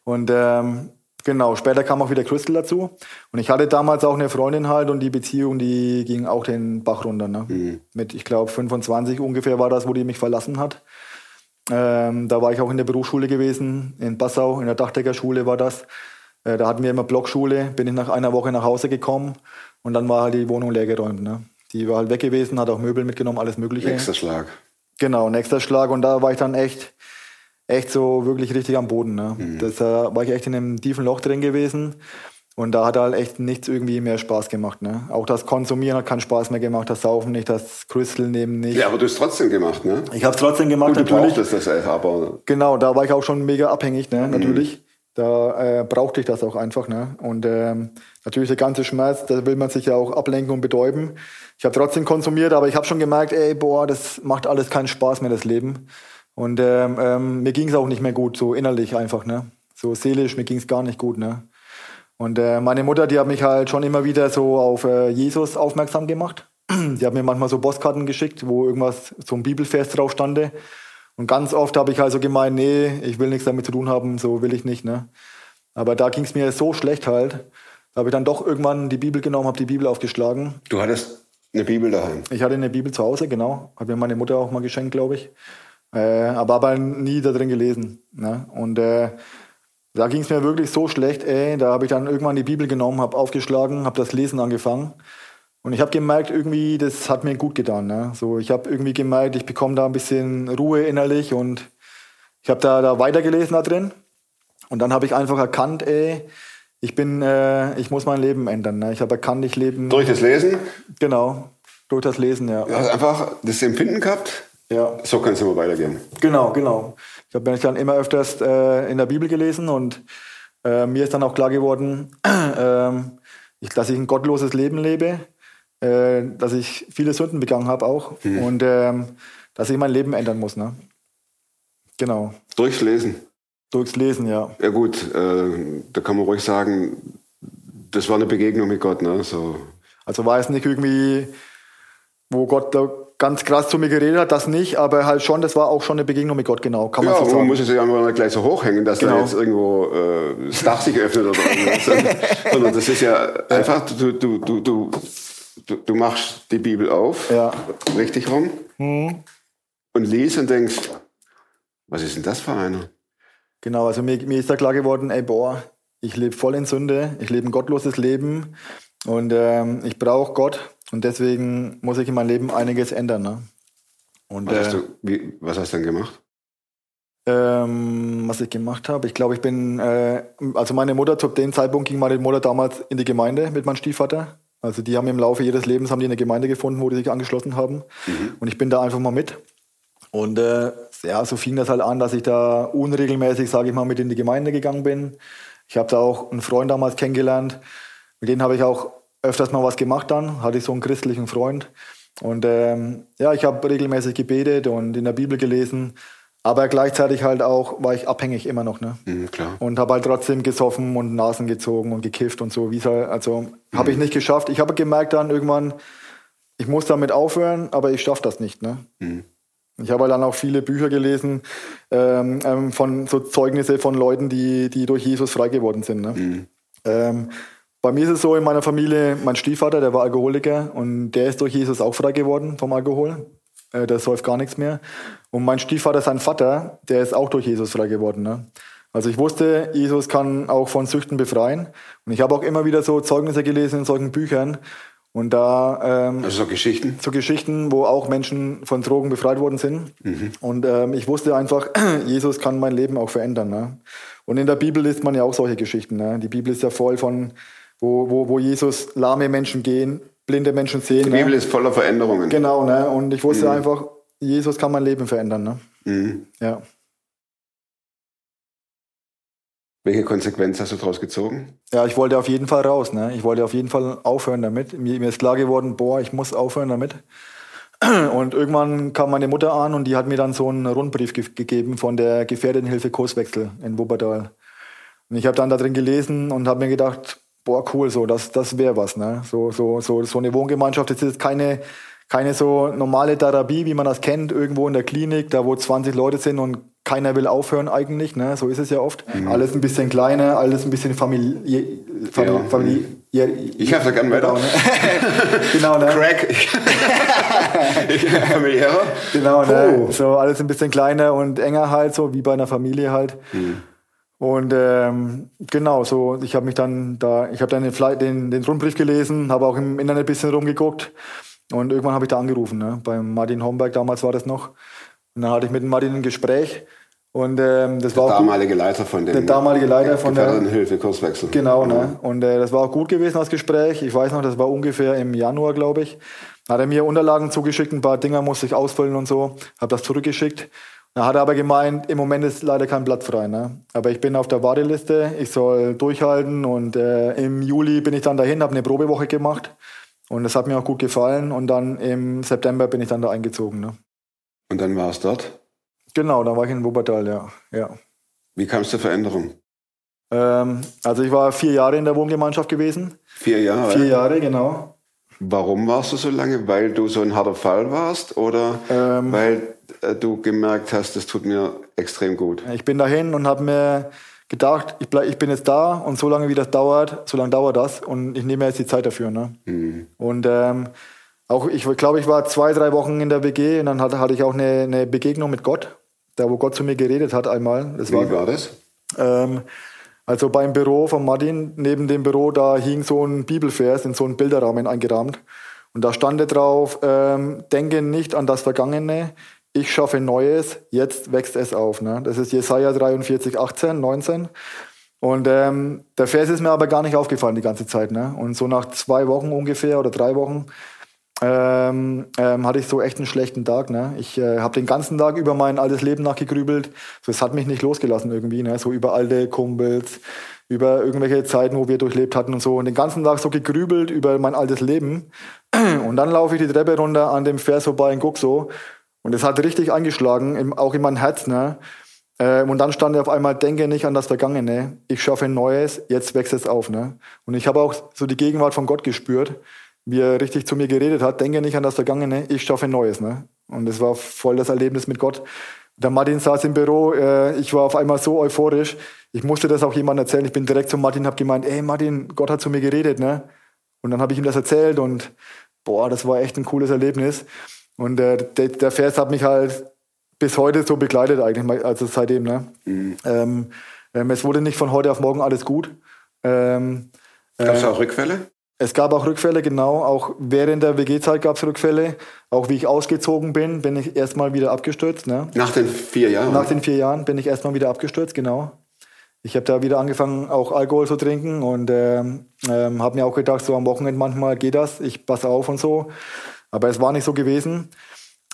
Und ähm, genau, später kam auch wieder Crystal dazu. Und ich hatte damals auch eine Freundin halt und die Beziehung, die ging auch den Bach runter. Ne? Mit, ich glaube, 25 ungefähr war das, wo die mich verlassen hat. Ähm, da war ich auch in der Berufsschule gewesen, in Passau, in der Dachdeckerschule war das. Äh, da hatten wir immer Blockschule, bin ich nach einer Woche nach Hause gekommen und dann war halt die Wohnung leer geräumt. Ne? Die war halt weg gewesen, hat auch Möbel mitgenommen, alles Mögliche. Nächster Schlag. Genau, nächster Schlag und da war ich dann echt, echt so wirklich richtig am Boden. Ne? Das, da war ich echt in einem tiefen Loch drin gewesen und da hat halt echt nichts irgendwie mehr Spaß gemacht. Ne? Auch das Konsumieren hat keinen Spaß mehr gemacht, das Saufen nicht, das Crystal nehmen nicht. Ja, aber du hast trotzdem gemacht, ne? Ich habe es trotzdem gemacht, Gut, du natürlich. brauchtest das, äh, aber Genau, da war ich auch schon mega abhängig, ne? natürlich. Da äh, brauchte ich das auch einfach. Ne? Und ähm, natürlich der ganze Schmerz, da will man sich ja auch ablenken und betäuben. Ich habe trotzdem konsumiert, aber ich habe schon gemerkt, ey, boah, das macht alles keinen Spaß mehr, das Leben. Und ähm, ähm, mir ging es auch nicht mehr gut, so innerlich einfach, ne? So seelisch, mir ging es gar nicht gut, ne? Und äh, meine Mutter, die hat mich halt schon immer wieder so auf äh, Jesus aufmerksam gemacht. Die hat mir manchmal so Postkarten geschickt, wo irgendwas, so ein Bibelvers drauf stande. Und ganz oft habe ich also gemeint, nee, ich will nichts damit zu tun haben, so will ich nicht. Ne? Aber da ging es mir so schlecht halt. Da habe ich dann doch irgendwann die Bibel genommen, habe die Bibel aufgeschlagen. du hattest eine Bibel daheim. Ich hatte eine Bibel zu Hause, genau. Hat mir meine Mutter auch mal geschenkt, glaube ich. Äh, aber aber nie da drin gelesen. Ne? Und äh, da ging es mir wirklich so schlecht, ey. Da habe ich dann irgendwann die Bibel genommen, habe aufgeschlagen, habe das Lesen angefangen. Und ich habe gemerkt, irgendwie, das hat mir gut getan. Ne? So, ich habe irgendwie gemerkt, ich bekomme da ein bisschen Ruhe innerlich und ich habe da, da weitergelesen da drin. Und dann habe ich einfach erkannt, ey, ich bin, äh, ich muss mein Leben ändern. Ne? Ich habe erkannt, ich lebe. Durch das Lesen Genau, durch das Lesen, ja. du hast einfach das Empfinden gehabt, Ja, so kann es immer weitergehen. genau, genau. Ich habe mich dann immer öfters äh, in der Bibel gelesen und äh, mir ist dann auch klar geworden, <clears throat> ähm, dass ich ein gottloses Leben lebe, äh, dass ich viele Sünden begangen habe auch Mhm. und ähm, dass ich mein Leben ändern muss. Ne? Genau, Durchs Lesen. durchs Lesen, ja. Ja gut, äh, da kann man ruhig sagen, das war eine Begegnung mit Gott. Ne? So, Also war es nicht irgendwie, wo Gott da ganz krass zu mir geredet hat, das nicht, aber halt schon, das war auch schon eine Begegnung mit Gott, genau, kann man ja, so man sagen. muss es ja einfach gleich so hochhängen, dass da Genau. jetzt irgendwo äh, das Dach sich öffnet oder irgendwas. <laughs> sondern- sondern das ist ja einfach, du, du, du, du, du, du machst die Bibel auf, Ja. richtig rum, Mhm. und liest und denkst, was ist denn das für einer? Genau, also mir, mir ist da klar geworden, ey, boah, ich lebe voll in Sünde, ich lebe ein gottloses Leben und ähm, ich brauche Gott und deswegen muss ich in meinem Leben einiges ändern. Ne? Und Was, hast äh, du, wie, was hast du denn gemacht? ähm, was ich gemacht habe, ich glaube, ich bin, äh, also meine Mutter, zu dem Zeitpunkt ging meine Mutter damals in die Gemeinde mit meinem Stiefvater. Also die haben im Laufe ihres Lebens haben die eine Gemeinde gefunden, wo die sich angeschlossen haben. Und ich bin da einfach mal mit. Und äh, ja, so fing das halt an, dass ich da unregelmäßig, sage ich mal, mit in die Gemeinde gegangen bin. Ich habe da auch einen Freund damals kennengelernt. Mit dem habe ich auch öfters mal was gemacht dann. Hatte ich so einen christlichen Freund. Und ähm, ja, ich habe regelmäßig gebetet und in der Bibel gelesen. Aber gleichzeitig halt auch war ich abhängig immer noch. Ne? Mhm, klar. Und habe halt trotzdem gesoffen und Nasen gezogen und gekifft und so. Wie's halt, also habe ich nicht geschafft. Ich habe gemerkt dann irgendwann, ich muss damit aufhören, aber ich schaffe das nicht. Ne? Ich habe halt dann auch viele Bücher gelesen ähm, ähm, von so Zeugnisse von Leuten, die, die durch Jesus frei geworden sind. Ne? Ähm, bei mir ist es so in meiner Familie, mein Stiefvater, der war Alkoholiker und der ist durch Jesus auch frei geworden vom Alkohol. Äh, der säuft gar nichts mehr. Und mein Stiefvater, sein Vater, der ist auch durch Jesus frei geworden. Ne? Also ich wusste, Jesus kann auch von Süchten befreien. Und ich habe auch immer wieder so Zeugnisse gelesen in solchen Büchern. Und da ähm, Also so Geschichten? so Geschichten, wo auch Menschen von Drogen befreit worden sind. Und ähm, ich wusste einfach, <clears throat> Jesus kann mein Leben auch verändern. Ne? Und in der Bibel liest man ja auch solche Geschichten. Ne? Die Bibel ist ja voll von, wo, wo, wo Jesus lahme Menschen gehen, blinde Menschen sehen. Die ne? Bibel ist voller Veränderungen. Genau, ne? Und ich wusste einfach, Jesus kann mein Leben verändern. Ne? Mhm. Ja. Welche Konsequenz hast du daraus gezogen? Ja, ich wollte auf jeden Fall raus. Ne? Ich wollte auf jeden Fall aufhören damit. Mir, mir ist klar geworden, boah, ich muss aufhören damit. <clears throat> Und irgendwann kam meine Mutter an und die hat mir dann so einen Rundbrief ge gegeben von der Gefährdenhilfe Kurswechsel in Wuppertal. Und ich habe dann da drin gelesen und habe mir gedacht, boah, cool, so, das, das wäre was. Ne? So, so, so, so eine Wohngemeinschaft, das ist keine, keine so normale Therapie, wie man das kennt, irgendwo in der Klinik, da wo 20 Leute sind und keiner will aufhören eigentlich, ne? so ist es ja oft. Alles ein bisschen kleiner, alles ein bisschen familiär. Famili Ja. Famili Ich helfe da gern weiter. Genau, ne? <laughs> genau, ne? Crack. <laughs> familiärer. Genau, ne? Puh. So alles ein bisschen kleiner und enger halt, so wie bei einer Familie halt. Und ähm, genau, so ich habe mich dann da, ich habe dann den, den, den Rundbrief gelesen, habe auch im Internet ein bisschen rumgeguckt und irgendwann habe ich da angerufen, ne? beim Martin Homberg, damals war das noch. Und dann hatte ich mit Martin ein Gespräch und ähm, das war auch gut. Damalige Leiter von dem. Der damalige Leiter von der- Hilfe Kurswechsel. Genau, ne? Und äh, das war auch gut gewesen, das Gespräch. Ich weiß noch, das war ungefähr im Januar, glaube ich. Hat er mir Unterlagen zugeschickt, ein paar Dinger musste ich ausfüllen und so. Habe das zurückgeschickt. Da hat er aber gemeint, im Moment ist leider kein Blatt frei. Ne? Aber ich bin auf der Warteliste, ich soll durchhalten und äh, im Juli bin ich dann dahin, habe eine Probewoche gemacht und das hat mir auch gut gefallen und dann im September bin ich dann da eingezogen. Ne? Und dann war es dort. Genau, dann war ich in Wuppertal, ja. ja. Wie kam es zur Veränderung? Ähm, also ich war vier Jahre in der Wohngemeinschaft gewesen. Vier Jahre. Vier Jahre, genau. Warum warst du so lange? Weil du so ein harter Fall warst oder Ähm. weil du gemerkt hast, das tut mir extrem gut? Ich bin dahin und habe mir gedacht, ich, bleib, ich bin jetzt da und so lange wie das dauert, so lange dauert das und ich nehme mir jetzt die Zeit dafür. Ne? Und ähm, auch ich glaube, ich war zwei, drei Wochen in der WG und dann hatte, hatte ich auch eine, eine Begegnung mit Gott, da wo Gott zu mir geredet hat einmal. Das Wie war das? ähm, also beim Büro von Martin, neben dem Büro, da hing so ein Bibelvers in so einen Bilderrahmen eingerahmt. Und da stand drauf, ähm, denke nicht an das Vergangene, ich schaffe Neues, jetzt wächst es auf. Ne? Das ist Jesaja 43, 18, 19. Und ähm, der Vers ist mir aber gar nicht aufgefallen die ganze Zeit. Ne? Und so nach zwei Wochen ungefähr oder drei Wochen ähm, ähm, hatte ich so echt einen schlechten Tag. Ne? Ich äh, habe den ganzen Tag über mein altes Leben nachgegrübelt. So, es hat mich nicht losgelassen irgendwie. Ne? So über alte Kumpels, über irgendwelche Zeiten, wo wir durchlebt hatten und so. Und den ganzen Tag so gegrübelt über mein altes Leben. Und dann laufe ich die Treppe runter an dem Vers vorbei in Guxo. Und es hat richtig eingeschlagen, im, auch in mein Herz. Ne? Äh, und dann stand er auf einmal, denke nicht an das Vergangene, ich schaffe Neues, jetzt wächst es auf. Ne? Und ich habe auch so die Gegenwart von Gott gespürt, wie er richtig zu mir geredet hat, denke nicht an das Vergangene, ich schaffe Neues. Ne? Und es war voll das Erlebnis mit Gott. Der Martin saß im Büro, äh, ich war auf einmal so euphorisch, ich musste das auch jemandem erzählen. Ich bin direkt zu Martin, habe gemeint, ey Martin, Gott hat zu mir geredet. Ne? Und dann habe ich ihm das erzählt und boah, das war echt ein cooles Erlebnis. Und äh, der, der Vers hat mich halt bis heute so begleitet eigentlich, also seitdem. Ne? Mhm. Ähm, ähm, es wurde nicht von heute auf morgen alles gut. Ähm, Gab es äh, auch Rückfälle? Es gab auch Rückfälle, genau. Auch während der WG-Zeit gab es Rückfälle. Auch wie ich ausgezogen bin, bin ich erstmal wieder abgestürzt. Ne? Nach den vier Jahren? Nach den vier Jahren bin ich erstmal wieder abgestürzt, genau. Ich habe da wieder angefangen, auch Alkohol zu trinken und ähm, ähm, habe mir auch gedacht, so am Wochenende manchmal geht das, ich passe auf und so. Aber es war nicht so gewesen.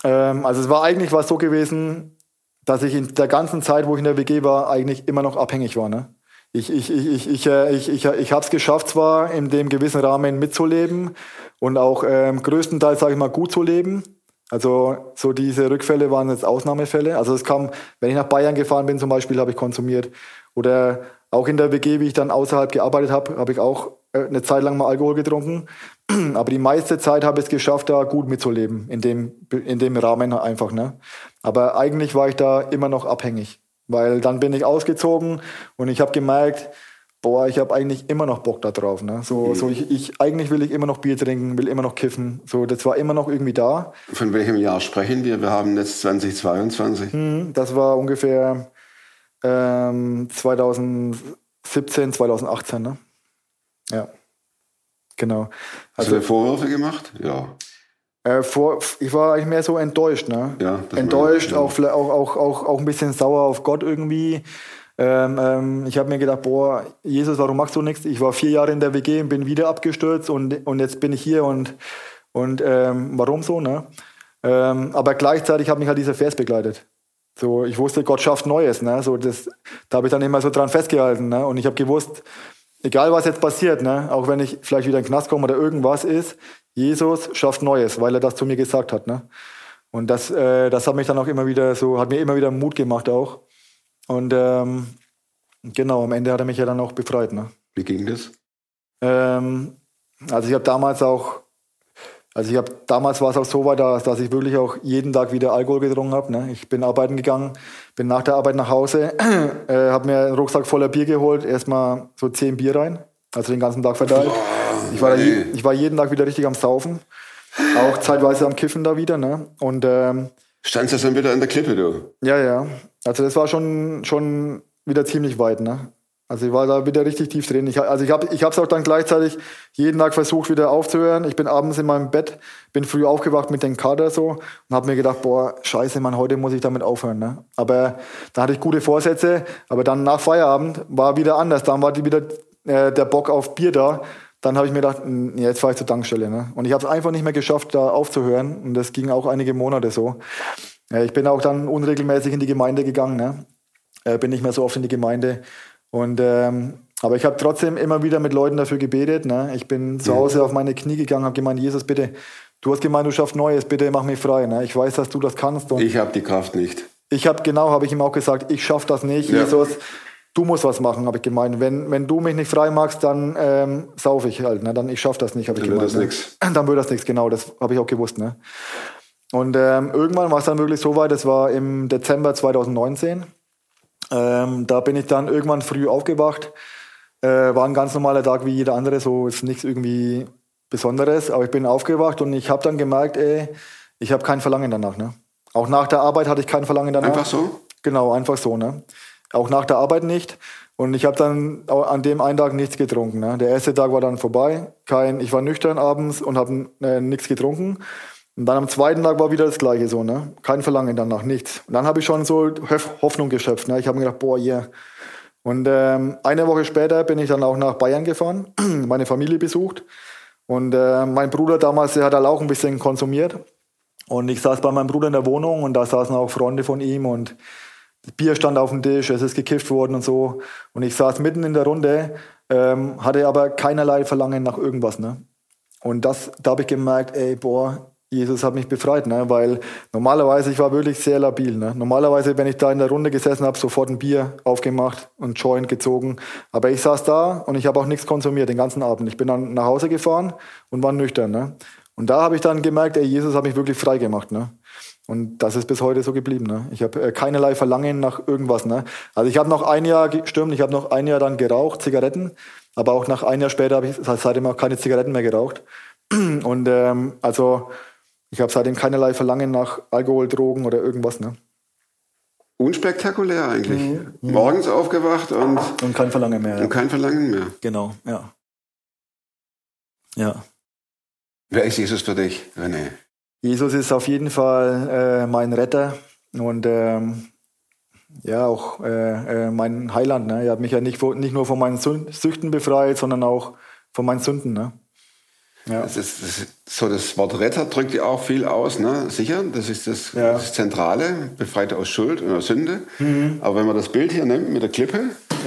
Ähm, also es war eigentlich was so gewesen, dass ich in der ganzen Zeit, wo ich in der WG war, eigentlich immer noch abhängig war. Ne? Ich, ich, ich, ich, ich, äh, ich, ich, ich habe es geschafft, zwar in dem gewissen Rahmen mitzuleben und auch ähm, größtenteils, sage ich mal, gut zu leben. Also so diese Rückfälle waren jetzt Ausnahmefälle. Also es kam, wenn ich nach Bayern gefahren bin zum Beispiel, habe ich konsumiert. Oder auch in der WG, wie ich dann außerhalb gearbeitet habe, habe ich auch äh, eine Zeit lang mal Alkohol getrunken. <clears throat> Aber die meiste Zeit habe ich es geschafft, da gut mitzuleben, in dem, in dem Rahmen einfach. Ne? Aber eigentlich war ich da immer noch abhängig. Weil dann bin ich ausgezogen und ich habe gemerkt, boah, ich habe eigentlich immer noch Bock da drauf. Ne? So, mhm. so ich, ich, eigentlich will ich immer noch Bier trinken, will immer noch kiffen. So, das war immer noch irgendwie da. Von welchem Jahr sprechen wir? Wir haben jetzt 2022. Mhm, das war ungefähr ähm, 2017, 2018. Ne? Ja, genau. Also, Hast du Vorwürfe gemacht? Ja. Äh, vor, ich war eigentlich mehr so enttäuscht, ne? Ja, enttäuscht, ja. auch, auch, auch, auch, auch ein bisschen sauer auf Gott irgendwie. Ähm, ähm, ich habe mir gedacht, boah, Jesus, warum machst du nichts? Ich war vier Jahre in der WG und bin wieder abgestürzt und, und jetzt bin ich hier und, und ähm, warum so, ne? Ähm, aber gleichzeitig hat mich halt dieser Vers begleitet. So, ich wusste, Gott schafft Neues, ne? So, das, da habe ich dann immer so dran festgehalten, ne? Und ich habe gewusst, egal was jetzt passiert, ne? Auch wenn ich vielleicht wieder in den Knast komme oder irgendwas ist, Jesus schafft Neues, weil er das zu mir gesagt hat. Ne? Und das, äh, das hat mich dann auch immer wieder so, hat mir immer wieder Mut gemacht auch. Und ähm, genau, am Ende hat er mich ja dann auch befreit. Ne? Wie ging das? Ähm, also ich habe damals auch, also ich habe damals war es auch so weit, dass, ich wirklich auch jeden Tag wieder Alkohol getrunken habe. Ne? Ich bin arbeiten gegangen, bin nach der Arbeit nach Hause, <clears throat> äh, habe mir einen Rucksack voller Bier geholt, erstmal so zehn Bier rein, also den ganzen Tag verteilt. Ich war, je, ich war jeden Tag wieder richtig am Saufen. Auch zeitweise am Kiffen da wieder, ne? Und ähm, Standst du dann wieder an der Klippe, du? Ja, ja. Also das war schon, schon wieder ziemlich weit, ne? Also ich war da wieder richtig tief drin. Ich, also ich habe ich es auch dann gleichzeitig jeden Tag versucht wieder aufzuhören. Ich bin abends in meinem Bett, bin früh aufgewacht mit dem Kader so und habe mir gedacht, boah, scheiße, Mann, heute muss ich damit aufhören. Ne? Aber da hatte ich gute Vorsätze. Aber dann nach Feierabend war wieder anders. Dann war die wieder äh, der Bock auf Bier da dann habe ich mir gedacht, jetzt fahre ich zur Tankstelle. Ne? Und ich habe es einfach nicht mehr geschafft, da aufzuhören. Und das ging auch einige Monate so. Ich bin auch dann unregelmäßig in die Gemeinde gegangen. Ne? Äh, bin nicht mehr so oft in die Gemeinde. Und, ähm, aber ich habe trotzdem immer wieder mit Leuten dafür gebetet. Ne? Ich bin zu Hause auf meine Knie gegangen, habe gemeint, Jesus, bitte, du hast gemeint, du schaffst Neues, bitte mach mich frei. Ne? Ich weiß, dass du das kannst. Und ich habe die Kraft nicht. Ich habe, genau, habe ich ihm auch gesagt, ich schaffe das nicht. Ja. Jesus, du musst was machen, habe ich gemeint. Wenn, wenn du mich nicht frei machst, dann ähm, sauf ich halt. Ne? Dann ich schaff das nicht, habe ich dann gemeint. Wird das ne? <clears throat> Dann wird das nichts, genau. Das habe ich auch gewusst. Ne? Und ähm, irgendwann war es dann wirklich so weit, das war im Dezember 2019. Ähm, da bin ich dann irgendwann früh aufgewacht. Äh, war ein ganz normaler Tag wie jeder andere, so ist nichts irgendwie Besonderes. Aber ich bin aufgewacht und ich habe dann gemerkt, ey, ich habe kein Verlangen danach. Ne? Auch nach der Arbeit hatte ich kein Verlangen danach. Einfach so? Genau, einfach so. Ne? Auch nach der Arbeit nicht. Und ich habe dann an dem einen Tag nichts getrunken. Ne? Der erste Tag war dann vorbei. Kein, ich war nüchtern abends und habe äh, nichts getrunken. Und dann am zweiten Tag war wieder das Gleiche so, ne? Kein Verlangen danach, nichts. Und dann habe ich schon so Hoffnung geschöpft. Ne? Ich habe mir gedacht, boah, yeah. Und ähm, eine Woche später bin ich dann auch nach Bayern gefahren, <clears throat> meine Familie besucht. Und äh, mein Bruder damals, der hat halt auch ein bisschen konsumiert. Und ich saß bei meinem Bruder in der Wohnung und da saßen auch Freunde von ihm und Bier stand auf dem Tisch, es ist gekifft worden und so. Und ich saß mitten in der Runde, ähm, hatte aber keinerlei Verlangen nach irgendwas. Ne? Und das, da habe ich gemerkt, ey, boah, Jesus hat mich befreit, ne? weil normalerweise, ich war wirklich sehr labil. Ne? Normalerweise, wenn ich da in der Runde gesessen habe, sofort ein Bier aufgemacht und Joint gezogen. Aber ich saß da und ich habe auch nichts konsumiert den ganzen Abend. Ich bin dann nach Hause gefahren und war nüchtern. Ne? Und da habe ich dann gemerkt, ey, Jesus hat mich wirklich frei gemacht. Ne? Und das ist bis heute so geblieben. Ne? Ich habe äh, keinerlei Verlangen nach irgendwas. Ne? Also ich habe noch ein Jahr, stimmt, ich habe noch ein Jahr dann geraucht, Zigaretten. Aber auch nach ein Jahr später habe ich seitdem auch keine Zigaretten mehr geraucht. <clears throat> Und ähm, also ich habe seitdem keinerlei Verlangen nach Alkohol, Drogen oder irgendwas. Ne? Unspektakulär eigentlich. Mhm. Morgens aufgewacht und. Und kein Verlangen mehr. Und kein Verlangen mehr. Genau, ja. Ja. Wer ist Jesus für dich, René? Jesus ist auf jeden Fall äh, mein Retter und ähm, ja auch äh, äh, mein Heiland. Ne? Er hat mich ja nicht, nicht nur von meinen Süchten befreit, sondern auch von meinen Sünden. Ne? Ja. Das ist, das ist, so das Wort Retter drückt ja auch viel aus, ne? Sicher, das ist das, ja. das Zentrale, befreit aus Schuld oder Sünde. Mhm. Aber wenn man das Bild hier nimmt mit der Klippe,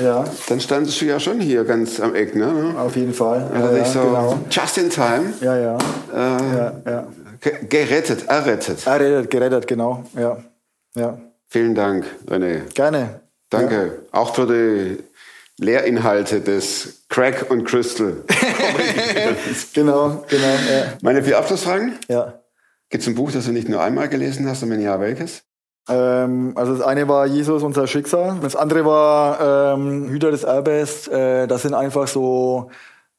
ja. dann standest du ja schon hier ganz am Eck, ne? Auf jeden Fall. Ja, ja, so genau. Just in time. Ja, ja. Äh, ja, ja. Gerettet, errettet. Errettet, gerettet, genau. Ja. ja. Vielen Dank, René. Gerne. Danke. Auch für die Lehrinhalte des Crack und Crystal. <laughs> <laughs> genau, genau. Ja. Meine vier Abschlussfragen? Ja. Gibt es ein Buch, das du nicht nur einmal gelesen hast, und wenn ja, welches? Ähm, also das eine war Jesus, unser Schicksal. Das andere war ähm, Hüter des Erbes. Äh, das sind einfach so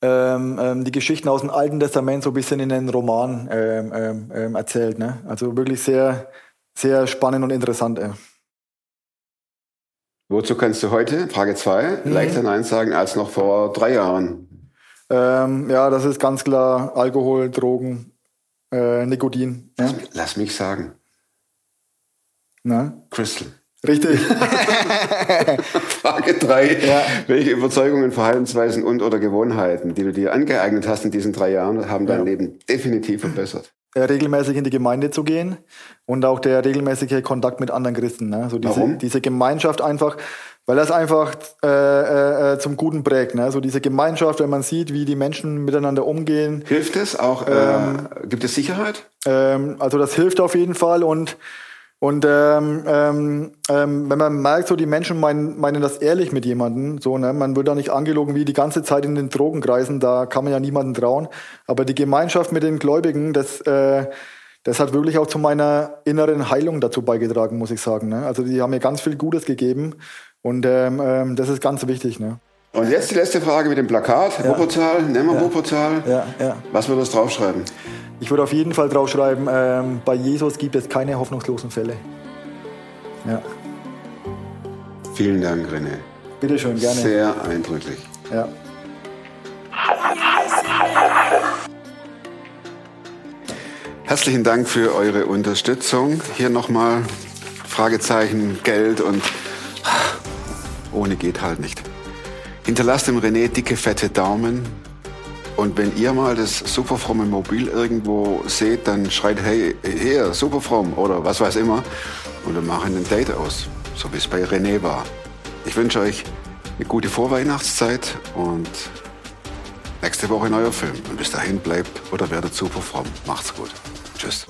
ähm, ähm, die Geschichten aus dem Alten Testament so ein bisschen in den Roman ähm, ähm, erzählt. Ne? Also wirklich sehr, sehr spannend und interessant. Äh. Wozu kannst du heute, Frage 2, mhm. leichter Nein sagen als noch vor drei Jahren? Ähm, ja, das ist ganz klar Alkohol, Drogen, äh, Nikotin. Lass, ja. lass, mich sagen. Na? Crystal. Richtig. <laughs> Frage 3. Ja. Welche Überzeugungen, Verhaltensweisen und oder Gewohnheiten, die du dir angeeignet hast in diesen drei Jahren, haben dein ja. Leben definitiv verbessert? Regelmäßig in die Gemeinde zu gehen und auch der regelmäßige Kontakt mit anderen Christen. Ne? So diese, Warum? diese Gemeinschaft einfach, weil das einfach äh, äh, äh, zum Guten prägt. Ne? So diese Gemeinschaft, wenn man sieht, wie die Menschen miteinander umgehen. Hilft es auch? Äh, ähm, gibt es Sicherheit? Ähm, also das hilft auf jeden Fall und und ähm, ähm, ähm, wenn man merkt, so die Menschen meinen, meinen das ehrlich mit jemandem, so, ne, man wird da nicht angelogen wie die ganze Zeit in den Drogenkreisen, da kann man ja niemanden trauen. Aber die Gemeinschaft mit den Gläubigen, das, äh, das hat wirklich auch zu meiner inneren Heilung dazu beigetragen, muss ich sagen. Ne? Also die haben mir ganz viel Gutes gegeben und ähm, ähm, das ist ganz wichtig. Ne? Und jetzt die letzte Frage mit dem Plakat. Ja. Wuppertal, nehmen wir ja. Wuppertal. Ja, ja. Was würdest du draufschreiben? Ich würde auf jeden Fall draufschreiben, ähm, bei Jesus gibt es keine hoffnungslosen Fälle. Ja. Vielen Dank, René. Bitte schön, gerne. Sehr eindrücklich. Ja. Herzlichen Dank für eure Unterstützung. Hier nochmal Fragezeichen, Geld und ohne geht halt nicht. Hinterlasst dem René dicke, fette Daumen. Und wenn ihr mal das Superfromme Mobil irgendwo seht, dann schreit, hey, hier, Superfromm oder was weiß immer. Und wir machen ein Date aus, so wie es bei René war. Ich wünsche euch eine gute Vorweihnachtszeit und nächste Woche neuer Film. Und bis dahin bleibt oder werdet superfromm. Macht's gut. Tschüss.